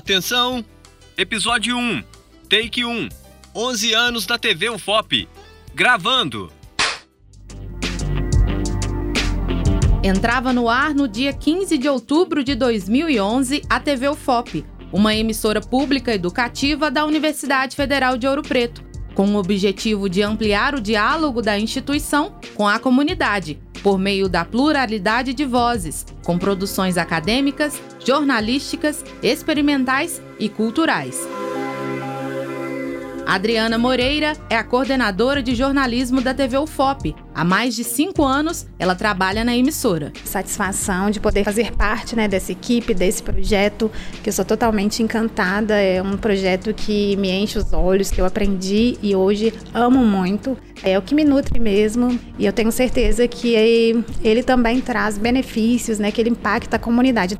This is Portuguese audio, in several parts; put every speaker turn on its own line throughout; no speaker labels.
Atenção! Episódio 1, Take 1. 11 anos da TV UFOP. Gravando.
Entrava no ar no dia 15 de outubro de 2011 a TV UFOP, uma emissora pública educativa da Universidade Federal de Ouro Preto, com o objetivo de ampliar o diálogo da instituição com a comunidade, por meio da pluralidade de vozes, com produções acadêmicas, jornalísticas, experimentais e culturais. Adriana Moreira é a coordenadora de jornalismo da TV UFOP. Há mais de cinco anos, ela trabalha na emissora.
Satisfação de poder fazer parte né, dessa equipe, desse projeto, que eu sou totalmente encantada. É um projeto que me enche os olhos, que eu aprendi e hoje amo muito. É o que me nutre mesmo e eu tenho certeza que ele também traz benefícios, né, que ele impacta a comunidade.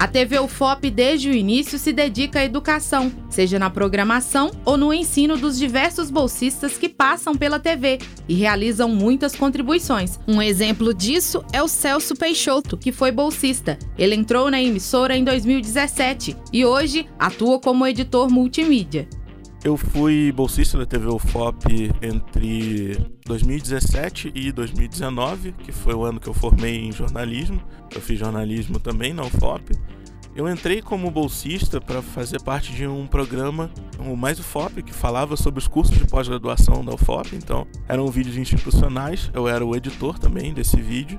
A TV UFOP, desde o início, se dedica à educação, seja na programação ou no ensino dos diversos bolsistas que passam pela TV e realizam muitas contribuições. Um exemplo disso é o Celso Peixoto, que foi bolsista. Ele entrou na emissora em 2017 e hoje atua como editor multimídia.
Eu fui bolsista da TV UFOP entre 2017 e 2019, que foi o ano que eu formei em jornalismo. Eu fiz jornalismo também na UFOP. Eu entrei como bolsista para fazer parte de um programa, o Mais UFOP, que falava sobre os cursos de pós-graduação da UFOP. Então, eram vídeos institucionais, eu era o editor também desse vídeo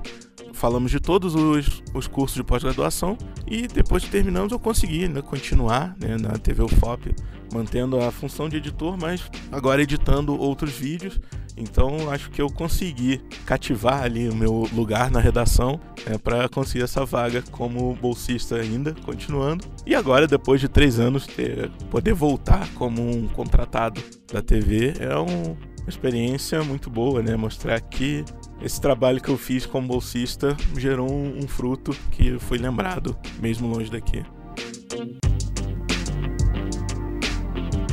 falamos de todos os, os cursos de pós-graduação e depois que terminamos eu consegui né, continuar né, na TV UFOP, mantendo a função de editor, mas agora editando outros vídeos. Então acho que eu consegui cativar ali o meu lugar na redação né, para conseguir essa vaga como bolsista ainda, continuando. E agora, depois de três anos, ter, poder voltar como um contratado da TV é um, uma experiência muito boa, né? Mostrar que esse trabalho que eu fiz como bolsista gerou um, um fruto que foi lembrado, mesmo longe daqui.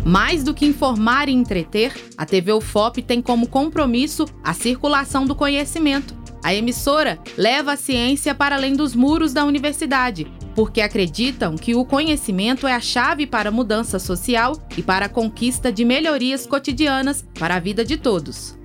Mais do que informar e entreter, a TV UFOP tem como compromisso a circulação do conhecimento. A emissora leva a ciência para além dos muros da universidade, porque acreditam que o conhecimento é a chave para a mudança social e para a conquista de melhorias cotidianas para a vida de todos.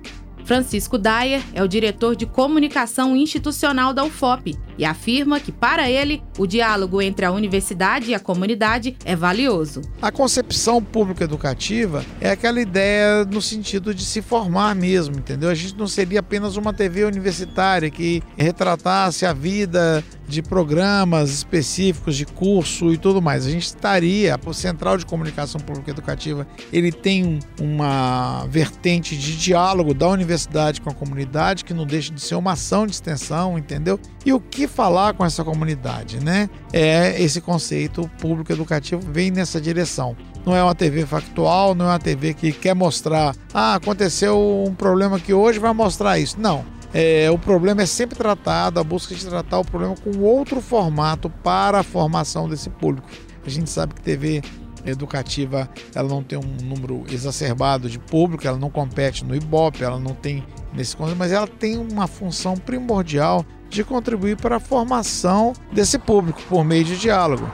Francisco Dyer é o diretor de comunicação institucional da UFOP e afirma que, para ele, o diálogo entre a universidade e a comunidade é valioso.
A concepção pública educativa é aquela ideia no sentido de se formar mesmo, entendeu? A gente não seria apenas uma TV universitária que retratasse a vida de programas específicos de curso e tudo mais. A gente estaria, o Central de Comunicação Pública Educativa, ele tem uma vertente de diálogo da universidade com a comunidade que não deixa de ser uma ação de extensão, entendeu? E o que falar com essa comunidade, né? É esse conceito público educativo vem nessa direção. Não é uma TV factual, não é uma TV que quer mostrar, ah, aconteceu um problema que hoje vai mostrar isso. Não é, o problema é sempre tratado, a busca de tratar o problema com outro formato para a formação desse público. A gente sabe que TV educativa ela não tem um número exacerbado de público, ela não compete no Ibope, ela não tem nesse mas ela tem uma função primordial de contribuir para a formação desse público por meio de diálogo.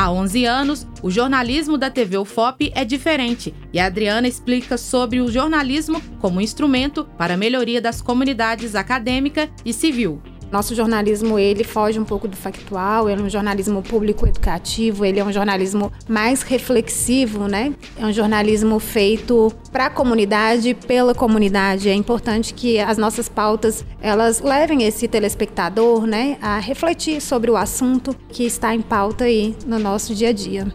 Há 11 anos, o jornalismo da TV UFOP é diferente e a Adriana explica sobre o jornalismo como instrumento para a melhoria das comunidades acadêmica e civil.
Nosso jornalismo, ele foge um pouco do factual, ele é um jornalismo público educativo, ele é um jornalismo mais reflexivo, né? É um jornalismo feito para a comunidade, pela comunidade. É importante que as nossas pautas, elas levem esse telespectador, né, a refletir sobre o assunto que está em pauta aí no nosso dia a dia.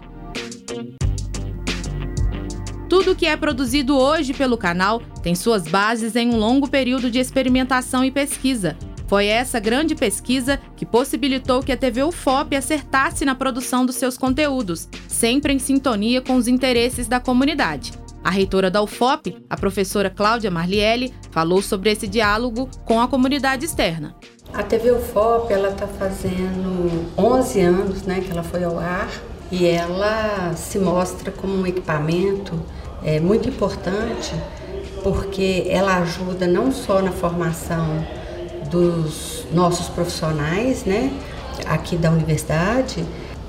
Tudo que é produzido hoje pelo canal tem suas bases em um longo período de experimentação e pesquisa. Foi essa grande pesquisa que possibilitou que a TV UFOP acertasse na produção dos seus conteúdos, sempre em sintonia com os interesses da comunidade. A reitora da UFOP, a professora Cláudia Marlielli, falou sobre esse diálogo com a comunidade externa.
A TV UFOP ela está fazendo 11 anos, né, que ela foi ao ar e ela se mostra como um equipamento é, muito importante porque ela ajuda não só na formação dos nossos profissionais, né? aqui da universidade,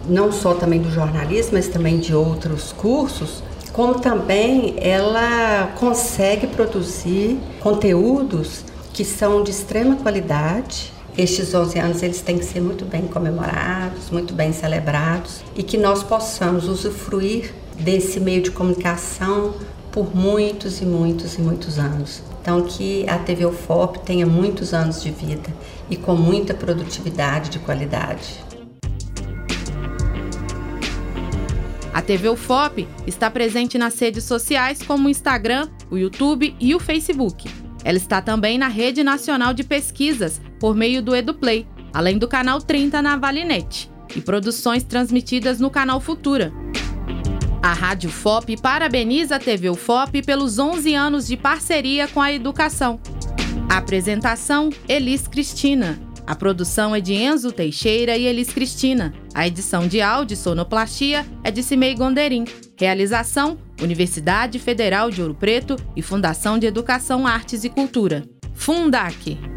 não só também do jornalismo, mas também de outros cursos, como também ela consegue produzir conteúdos que são de extrema qualidade. Estes 11 anos eles têm que ser muito bem comemorados, muito bem celebrados e que nós possamos usufruir desse meio de comunicação por muitos e muitos e muitos anos. Então que a TV UFOP tenha muitos anos de vida e com muita produtividade de qualidade.
A TV UFOP está presente nas redes sociais como o Instagram, o YouTube e o Facebook. Ela está também na Rede Nacional de Pesquisas, por meio do EduPlay, além do canal 30 na Valinet, e produções transmitidas no canal Futura. A Rádio FOP parabeniza a TV UFOP pelos 11 anos de parceria com a educação. Apresentação: Elis Cristina. A produção é de Enzo Teixeira e Elis Cristina. A edição de áudio e sonoplastia é de Cimei Gonderim. Realização: Universidade Federal de Ouro Preto e Fundação de Educação, Artes e Cultura. Fundac.